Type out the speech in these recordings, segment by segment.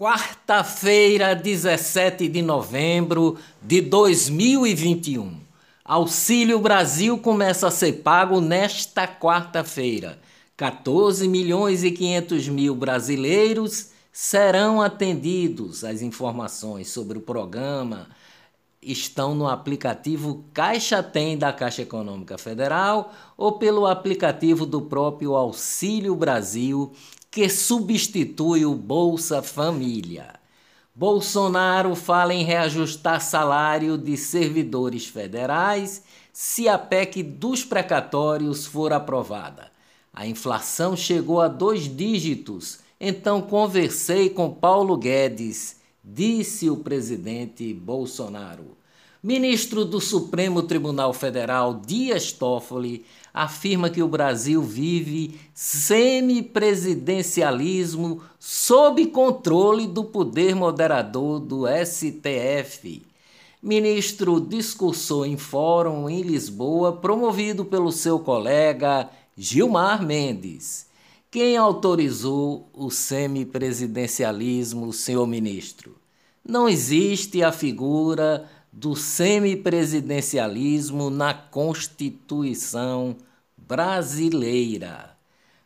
Quarta-feira, 17 de novembro de 2021. Auxílio Brasil começa a ser pago nesta quarta-feira. 14 milhões e 500 mil brasileiros serão atendidos. As informações sobre o programa estão no aplicativo Caixa Tem da Caixa Econômica Federal ou pelo aplicativo do próprio Auxílio Brasil que substitui o Bolsa Família. Bolsonaro fala em reajustar salário de servidores federais se a PEC dos precatórios for aprovada. A inflação chegou a dois dígitos, então conversei com Paulo Guedes, disse o presidente Bolsonaro. Ministro do Supremo Tribunal Federal Dias Toffoli afirma que o Brasil vive semipresidencialismo sob controle do poder moderador do STF. Ministro discursou em fórum em Lisboa, promovido pelo seu colega Gilmar Mendes. Quem autorizou o semipresidencialismo, senhor ministro? Não existe a figura do semipresidencialismo na Constituição brasileira.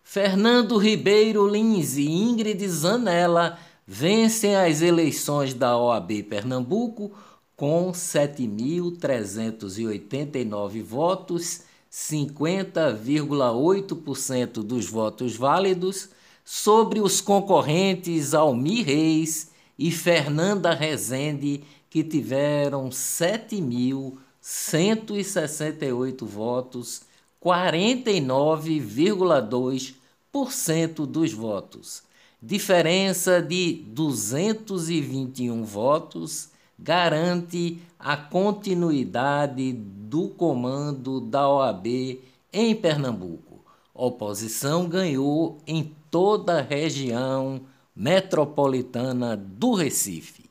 Fernando Ribeiro Lins e Ingrid Zanella vencem as eleições da OAB Pernambuco com 7.389 votos, 50,8% dos votos válidos, sobre os concorrentes Almir Reis e Fernanda Rezende, que tiveram 7.168 votos, 49,2% dos votos. Diferença de 221 votos garante a continuidade do comando da OAB em Pernambuco. Oposição ganhou em toda a região metropolitana do Recife.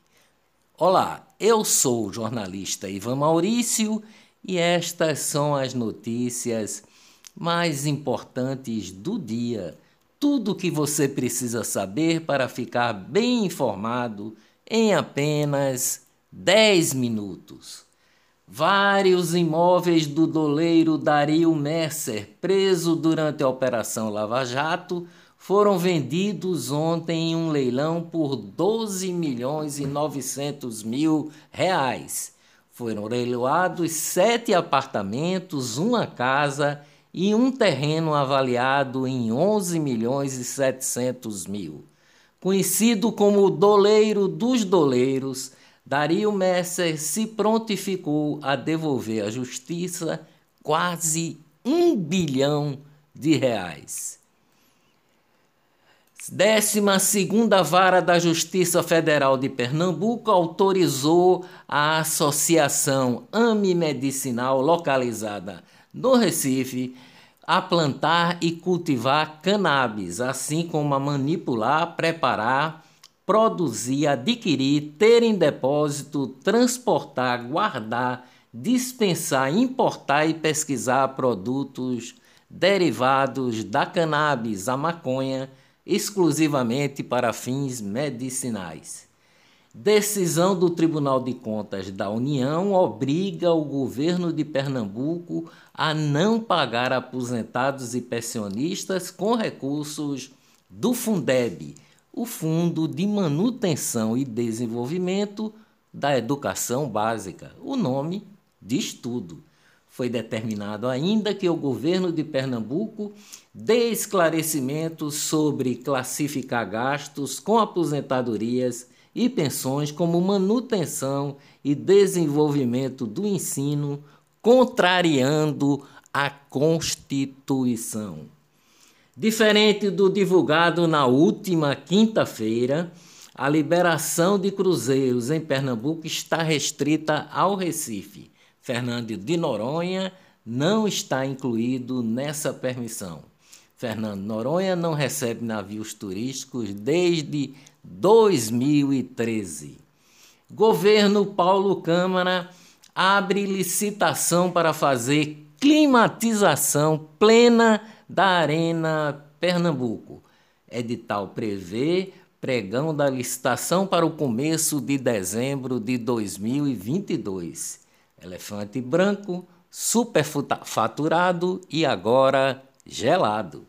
Olá, eu sou o jornalista Ivan Maurício e estas são as notícias mais importantes do dia. Tudo o que você precisa saber para ficar bem informado em apenas 10 minutos. Vários imóveis do doleiro Dario Messer, preso durante a Operação Lava Jato, foram vendidos ontem em um leilão por 12 milhões e 900 mil reais. Foram leiloados sete apartamentos, uma casa e um terreno avaliado em 11 milhões e 700 mil. Conhecido como o doleiro dos doleiros, Dario Messer se prontificou a devolver à justiça quase um bilhão de reais. Décima segunda Vara da Justiça Federal de Pernambuco autorizou a Associação AMI Medicinal localizada no Recife a plantar e cultivar cannabis, assim como a manipular, preparar, produzir, adquirir, ter em depósito, transportar, guardar, dispensar, importar e pesquisar produtos derivados da cannabis, a maconha exclusivamente para fins medicinais. Decisão do Tribunal de Contas da União obriga o governo de Pernambuco a não pagar aposentados e pensionistas com recursos do Fundeb, o Fundo de Manutenção e Desenvolvimento da Educação Básica. O nome diz tudo. Foi determinado ainda que o governo de Pernambuco dê esclarecimentos sobre classificar gastos com aposentadorias e pensões como manutenção e desenvolvimento do ensino, contrariando a Constituição. Diferente do divulgado na última quinta-feira, a liberação de cruzeiros em Pernambuco está restrita ao Recife Fernando de Noronha não está incluído nessa permissão. Fernando Noronha não recebe navios turísticos desde 2013. Governo Paulo Câmara abre licitação para fazer climatização plena da Arena Pernambuco. Edital prevê pregão da licitação para o começo de dezembro de 2022. Elefante branco, superfaturado e agora gelado.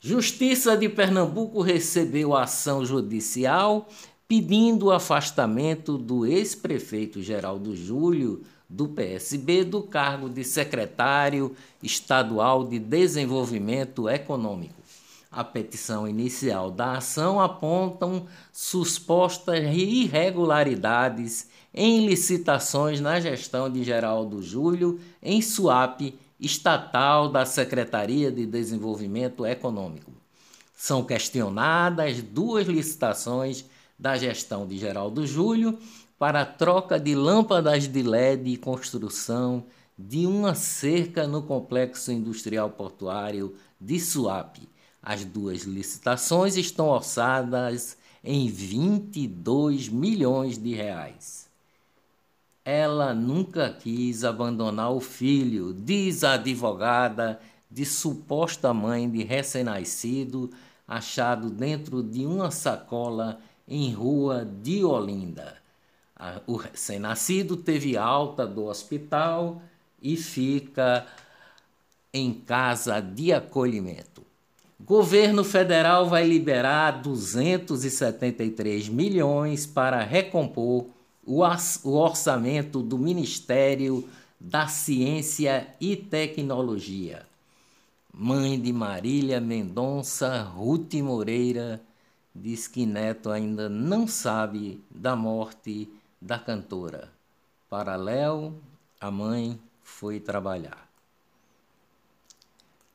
Justiça de Pernambuco recebeu ação judicial pedindo o afastamento do ex-prefeito Geraldo Júlio do PSB do cargo de secretário estadual de Desenvolvimento Econômico. A petição inicial da ação apontam supostas irregularidades em licitações na gestão de Geraldo Júlio em SUAP estatal da Secretaria de Desenvolvimento Econômico. São questionadas duas licitações da gestão de Geraldo Júlio para troca de lâmpadas de LED e construção de uma cerca no complexo industrial portuário de Suape. As duas licitações estão orçadas em 22 milhões de reais. Ela nunca quis abandonar o filho, diz a advogada de suposta mãe de recém-nascido, achado dentro de uma sacola em rua de Olinda. O recém-nascido teve alta do hospital e fica em casa de acolhimento. Governo federal vai liberar 273 milhões para recompor o orçamento do Ministério da Ciência e Tecnologia. Mãe de Marília Mendonça Ruth Moreira diz que Neto ainda não sabe da morte da cantora. Para Léo, a mãe foi trabalhar.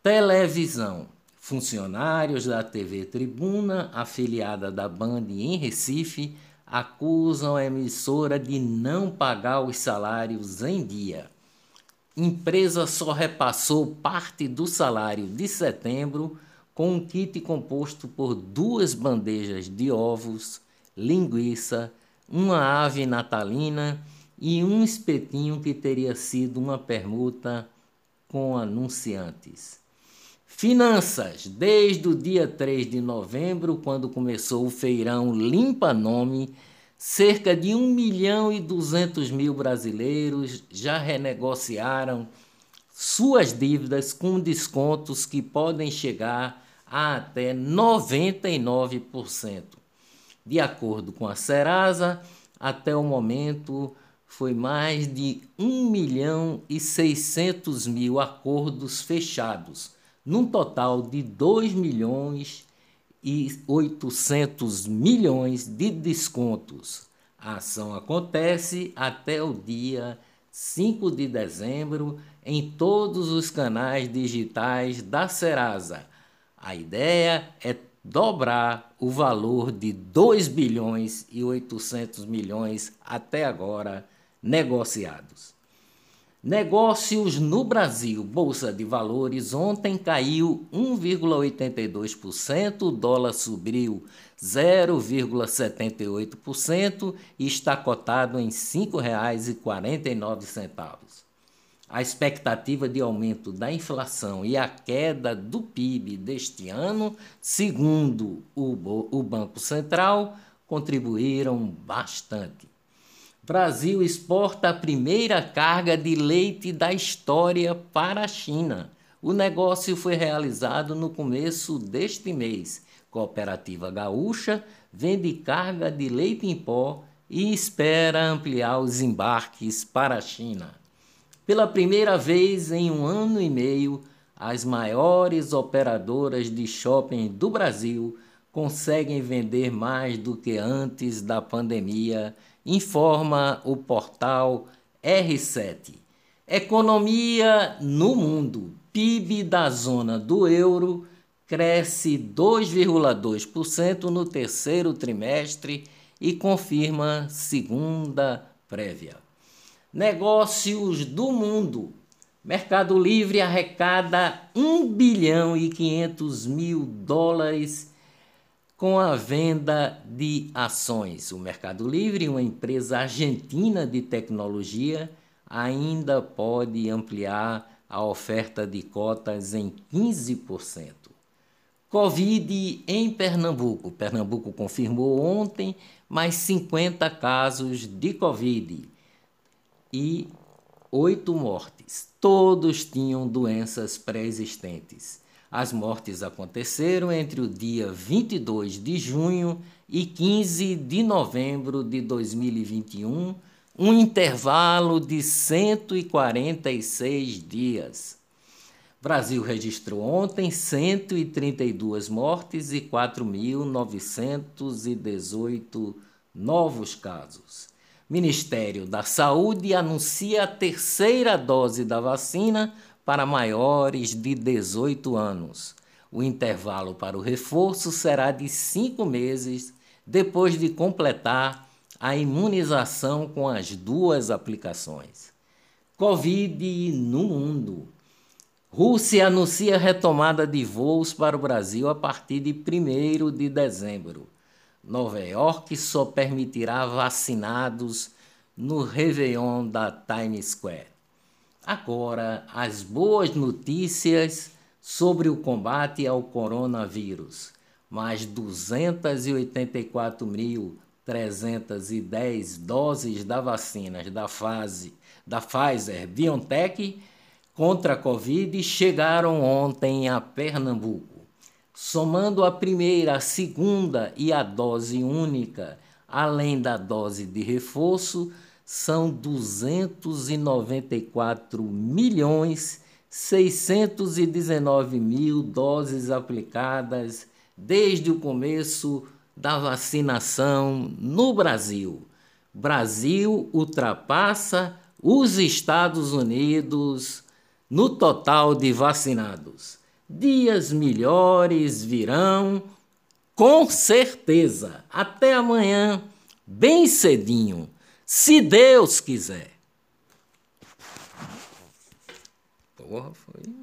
Televisão. Funcionários da TV Tribuna, afiliada da Band em Recife, acusam a emissora de não pagar os salários em dia. Empresa só repassou parte do salário de setembro com um kit composto por duas bandejas de ovos, linguiça, uma ave natalina e um espetinho que teria sido uma permuta com anunciantes. Finanças. Desde o dia 3 de novembro, quando começou o feirão Limpa Nome, cerca de 1 milhão e 200 mil brasileiros já renegociaram suas dívidas com descontos que podem chegar a até 99%. De acordo com a Serasa, até o momento foi mais de 1 milhão e 600 mil acordos fechados, num total de 2 milhões e 800 milhões de descontos. A ação acontece até o dia 5 de dezembro em todos os canais digitais da Serasa. A ideia é dobrar o valor de 2 bilhões e 800 milhões até agora negociados. Negócios no Brasil. Bolsa de Valores ontem caiu 1,82%, dólar subiu 0,78% e está cotado em R$ 5,49 a expectativa de aumento da inflação e a queda do PIB deste ano, segundo o, o Banco Central, contribuíram bastante. Brasil exporta a primeira carga de leite da história para a China. O negócio foi realizado no começo deste mês. Cooperativa Gaúcha vende carga de leite em pó e espera ampliar os embarques para a China. Pela primeira vez em um ano e meio, as maiores operadoras de shopping do Brasil conseguem vender mais do que antes da pandemia, informa o portal R7. Economia no mundo. PIB da zona do euro cresce 2,2% no terceiro trimestre e confirma segunda prévia. Negócios do mundo. Mercado Livre arrecada 1 bilhão e 500 mil dólares com a venda de ações. O Mercado Livre, uma empresa argentina de tecnologia, ainda pode ampliar a oferta de cotas em 15%. Covid em Pernambuco. Pernambuco confirmou ontem mais 50 casos de Covid e oito mortes. Todos tinham doenças pré-existentes. As mortes aconteceram entre o dia 22 de junho e 15 de novembro de 2021, um intervalo de 146 dias. Brasil registrou ontem 132 mortes e 4.918 novos casos. Ministério da Saúde anuncia a terceira dose da vacina para maiores de 18 anos. O intervalo para o reforço será de cinco meses depois de completar a imunização com as duas aplicações. Covid no mundo. Rússia anuncia retomada de voos para o Brasil a partir de 1 de dezembro. Nova York só permitirá vacinados no Réveillon da Times Square. Agora, as boas notícias sobre o combate ao coronavírus. Mais 284.310 doses da vacina da fase da Pfizer BioNTech contra a Covid chegaram ontem a Pernambuco. Somando a primeira, a segunda e a dose única, além da dose de reforço, são 294 milhões 619 mil doses aplicadas desde o começo da vacinação no Brasil. Brasil ultrapassa os Estados Unidos no total de vacinados. Dias melhores virão, com certeza. Até amanhã, bem cedinho, se Deus quiser. Porra, foi.